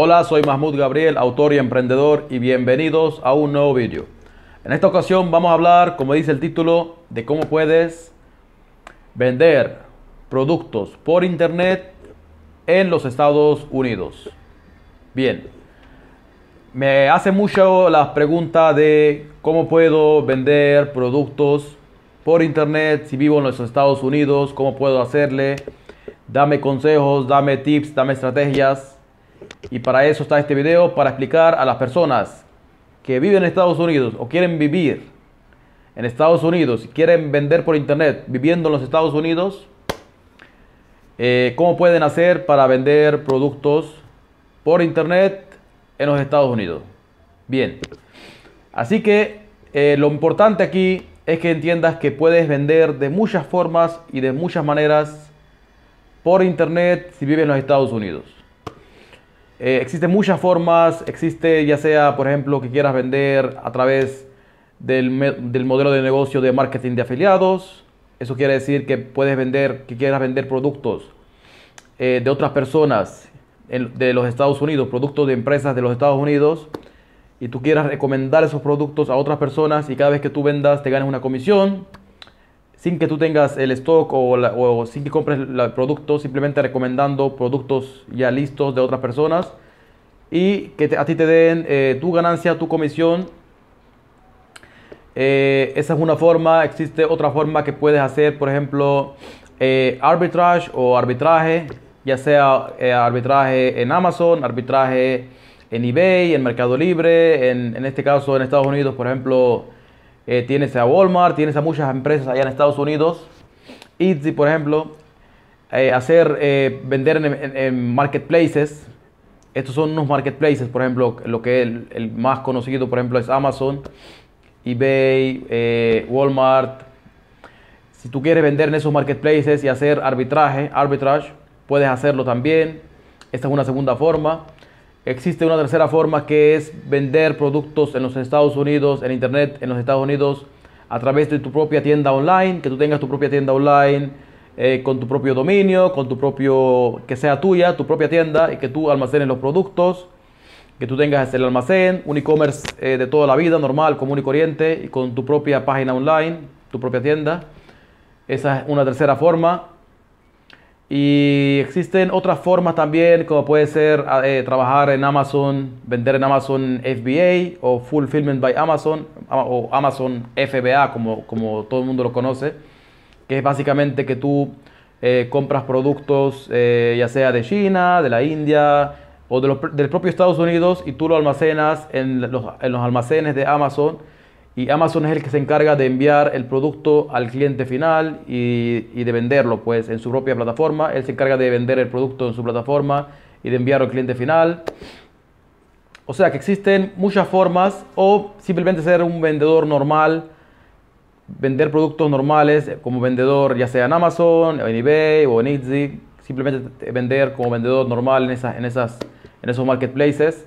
Hola, soy Mahmoud Gabriel, autor y emprendedor y bienvenidos a un nuevo vídeo. En esta ocasión vamos a hablar, como dice el título, de cómo puedes vender productos por internet en los Estados Unidos. Bien, me hace mucho la pregunta de cómo puedo vender productos por internet si vivo en los Estados Unidos, cómo puedo hacerle. Dame consejos, dame tips, dame estrategias. Y para eso está este video, para explicar a las personas que viven en Estados Unidos o quieren vivir en Estados Unidos y quieren vender por internet viviendo en los Estados Unidos, eh, cómo pueden hacer para vender productos por internet en los Estados Unidos. Bien, así que eh, lo importante aquí es que entiendas que puedes vender de muchas formas y de muchas maneras por internet si vives en los Estados Unidos. Eh, existen muchas formas, existe ya sea, por ejemplo, que quieras vender a través del, del, modelo de negocio de marketing de afiliados. Eso quiere decir que puedes vender, que quieras vender productos eh, de otras personas de los Estados Unidos, productos de empresas de los Estados Unidos, y tú quieras recomendar esos productos a otras personas y cada vez que tú vendas te ganes una comisión sin que tú tengas el stock o, sin que compres el producto, simplemente recomendando productos ya listos de otras personas y que a ti te den eh, tu ganancia, tu comisión. Eh, esa es una forma, existe otra forma que puedes hacer, por ejemplo, eh, arbitrage o arbitraje, ya sea arbitraje en Amazon, arbitraje en eBay, en Mercado Libre, en, en este caso en Estados Unidos, por ejemplo, eh, tienes a Walmart, tienes a muchas empresas allá en Estados Unidos. Easy, por ejemplo, eh, hacer, eh, vender en, marketplaces. Estos son unos marketplaces, por ejemplo, lo que es el, más conocido, por ejemplo, es Amazon, eBay, Walmart. Si tú quieres vender en esos marketplaces y hacer arbitraje, arbitrage, puedes hacerlo también. Esta es una segunda forma. Existe una tercera forma que es vender productos en los Estados Unidos, en Internet, en los Estados Unidos, a través de tu propia tienda online, que tú tengas tu propia tienda online eh, con tu propio dominio, con tu propio, que sea tuya, tu propia tienda y que tú almacenes los productos, que tú tengas el almacén, un e-commerce eh, de toda la vida, normal, común y corriente, y con tu propia página online, tu propia tienda. Esa es una tercera forma. Y existen otras formas también, como puede ser eh, trabajar en Amazon, vender en Amazon FBA o Fulfillment by Amazon o Amazon FBA, como, como todo el mundo lo conoce, que es básicamente que tú eh, compras productos eh, ya sea de China, de la India o de los, del propio Estados Unidos y tú lo almacenas en los, en los almacenes de Amazon y Amazon es el que se encarga de enviar el producto al cliente final y, de venderlo pues en su propia plataforma. Él se encarga de vender el producto en su plataforma y de enviarlo al cliente final. O sea que existen muchas formas o simplemente ser un vendedor normal, vender productos normales como vendedor ya sea en Amazon, en eBay o en Etsy, simplemente vender como vendedor normal en, esas, en, esas, en esos marketplaces.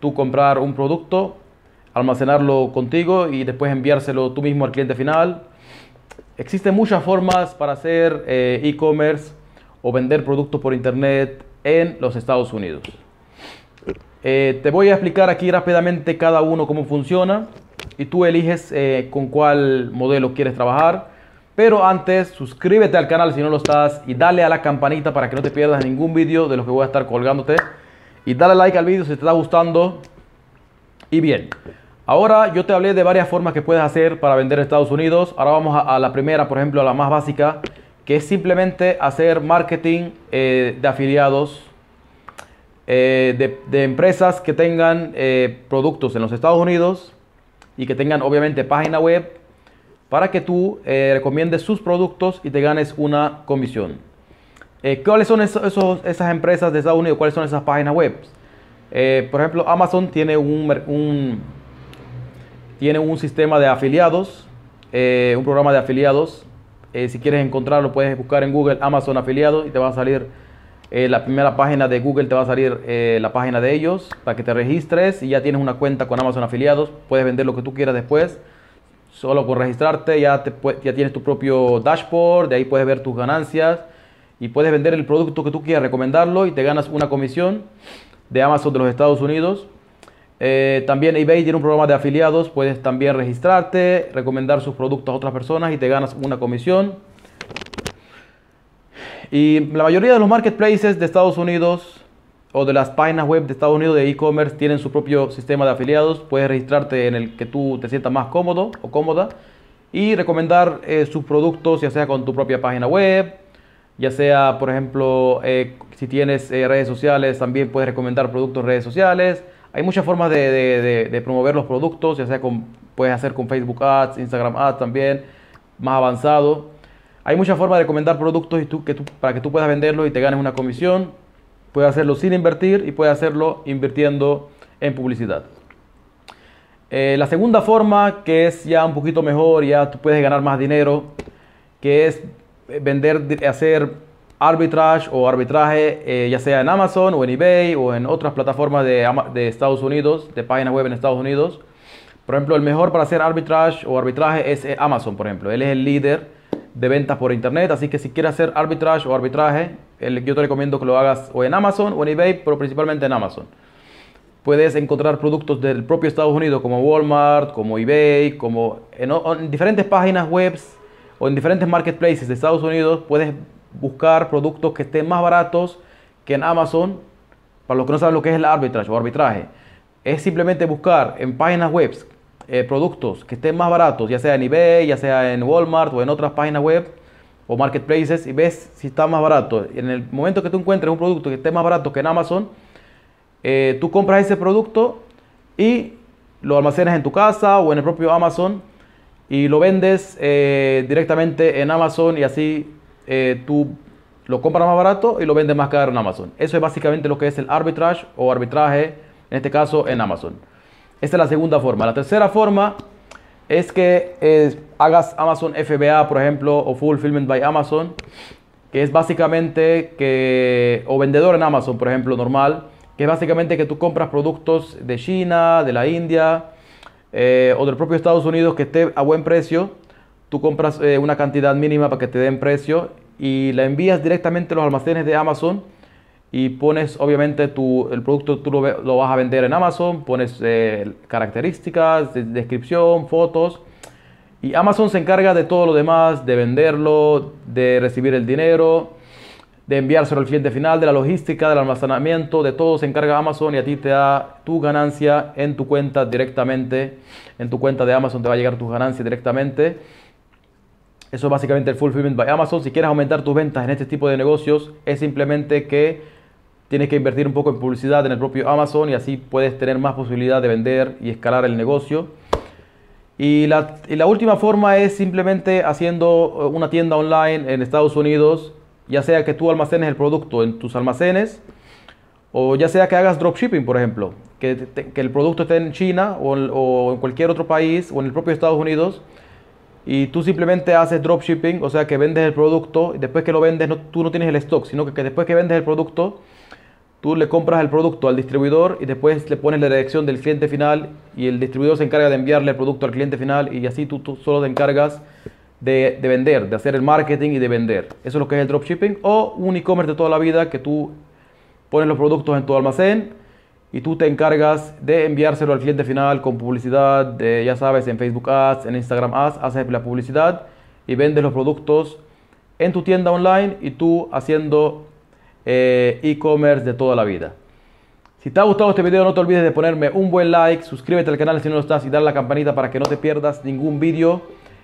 Tú comprar un producto almacenarlo contigo y después enviárselo tú mismo al cliente final. Existen muchas formas para hacer eh, e-commerce o vender productos por internet en los Estados Unidos. Eh, te voy a explicar aquí rápidamente cada uno cómo funciona y tú eliges eh, con cuál modelo quieres trabajar. Pero antes, suscríbete al canal si no lo estás y dale a la campanita para que no te pierdas ningún vídeo de los que voy a estar colgándote. Y dale like al vídeo si te está gustando. Y bien, Ahora yo te hablé de varias formas que puedes hacer para vender en Estados Unidos. Ahora vamos a, la primera, por ejemplo, a la más básica, que es simplemente hacer marketing eh, de afiliados eh, de, empresas que tengan eh, productos en los Estados Unidos y que tengan obviamente página web para que tú recomiendes sus productos y te ganes una comisión. ¿Cuáles son esas empresas de Estados Unidos? ¿Cuáles son esas páginas web? Por ejemplo, Amazon tiene un tiene un sistema de afiliados, eh, un programa de afiliados. Eh, si quieres encontrarlo, puedes buscar en Google Amazon afiliados y te va a salir eh, la primera página de Google, te va a salir la página de ellos para que te registres y ya tienes una cuenta con Amazon afiliados. Puedes vender lo que tú quieras después. Solo con registrarte ya, ya tienes tu propio dashboard, de ahí puedes ver tus ganancias y puedes vender el producto que tú quieras, recomendarlo y te ganas una comisión. De Amazon de los Estados Unidos. Eh, también eBay tiene un programa de afiliados, puedes también registrarte, recomendar sus productos a otras personas y te ganas una comisión. Y la mayoría de los marketplaces de Estados Unidos o de las páginas web de Estados Unidos de e-commerce tienen su propio sistema de afiliados. Puedes registrarte en el que tú te sientas más cómodo o cómoda y recomendar eh, sus productos, ya sea con tu propia página web, ya sea, por ejemplo, eh, si tienes eh, redes sociales, también puedes recomendar productos en redes sociales. Hay muchas formas de, promover los productos, ya sea con, puedes hacer con Facebook Ads, Instagram Ads también, más avanzado. Hay muchas formas de recomendar productos y tú, para que tú puedas venderlos y te ganes una comisión. Puedes hacerlo sin invertir y puedes hacerlo invirtiendo en publicidad. Eh, la segunda forma, que es ya un poquito mejor, ya tú puedes ganar más dinero, que es vender, hacer arbitrage o arbitraje, eh, ya sea en Amazon o en eBay o en otras plataformas de, Estados Unidos, de páginas web en Estados Unidos. Por ejemplo, el mejor para hacer arbitrage o arbitraje es Amazon, por ejemplo. Él es el líder de ventas por internet, así que si quieres hacer arbitrage o arbitraje, yo te recomiendo que lo hagas o en Amazon o en eBay, pero principalmente en Amazon puedes encontrar productos del propio Estados Unidos como Walmart, como eBay, como en, diferentes páginas web o en diferentes marketplaces de Estados Unidos puedes buscar productos que estén más baratos que en Amazon. Para los que no saben lo que es el arbitrage o arbitraje, es simplemente buscar en páginas web eh, productos que estén más baratos, ya sea en eBay, ya sea en Walmart o en otras páginas web o marketplaces y ves si está más barato. En el momento que tú encuentres un producto que esté más barato que en Amazon, eh, tú compras ese producto y lo almacenas en tu casa o en el propio Amazon y lo vendes eh, directamente en Amazon y así eh, tú lo compras más barato y lo vendes más caro en Amazon. Eso es básicamente lo que es el arbitrage o arbitraje, en este caso en Amazon. Esta es la segunda forma. La tercera forma es que hagas Amazon FBA, por ejemplo, o Fulfillment by Amazon, que es básicamente que, o vendedor en Amazon, por ejemplo, normal, que es básicamente que tú compras productos de China, de la India eh, o del propio Estados Unidos que esté a buen precio. Tú compras eh, una cantidad mínima para que te den precio y la envías directamente a los almacenes de Amazon y pones obviamente tu, el producto tú lo, vas a vender en Amazon, pones eh, características, descripción, fotos y Amazon se encarga de todo lo demás, de venderlo, de recibir el dinero de enviárselo al cliente final, de la logística, del almacenamiento, de todo se encarga Amazon y a ti te da tu ganancia en tu cuenta directamente. En tu cuenta de Amazon te va a llegar tu ganancia directamente. Eso es básicamente el Fulfillment by Amazon. Si quieres aumentar tus ventas en este tipo de negocios, es simplemente que tienes que invertir un poco en publicidad en el propio Amazon y así puedes tener más posibilidad de vender y escalar el negocio. Y la, y la última forma es simplemente haciendo una tienda online en Estados Unidos ya sea que tú almacenes el producto en tus almacenes o ya sea que hagas dropshipping, por ejemplo, que, el producto esté en China o, en cualquier otro país o en el propio Estados Unidos y tú simplemente haces dropshipping, o sea que vendes el producto y después que lo vendes tú no tienes el stock, sino que, después que vendes el producto tú le compras el producto al distribuidor y después le pones la dirección del cliente final y el distribuidor se encarga de enviarle el producto al cliente final y así tú, tú solo te encargas de, vender, de hacer el marketing y de vender. Eso es lo que es el dropshipping o un e-commerce de toda la vida que tú pones los productos en tu almacén y tú te encargas de enviárselo al cliente final con publicidad, ya sabes, en Facebook Ads, en Instagram Ads, haces la publicidad y vendes los productos en tu tienda online y tú haciendo eh, e-commerce de toda la vida. Si te ha gustado este video no te olvides de ponerme un buen like, suscríbete al canal si no lo estás y dar la campanita para que no te pierdas ningún vídeo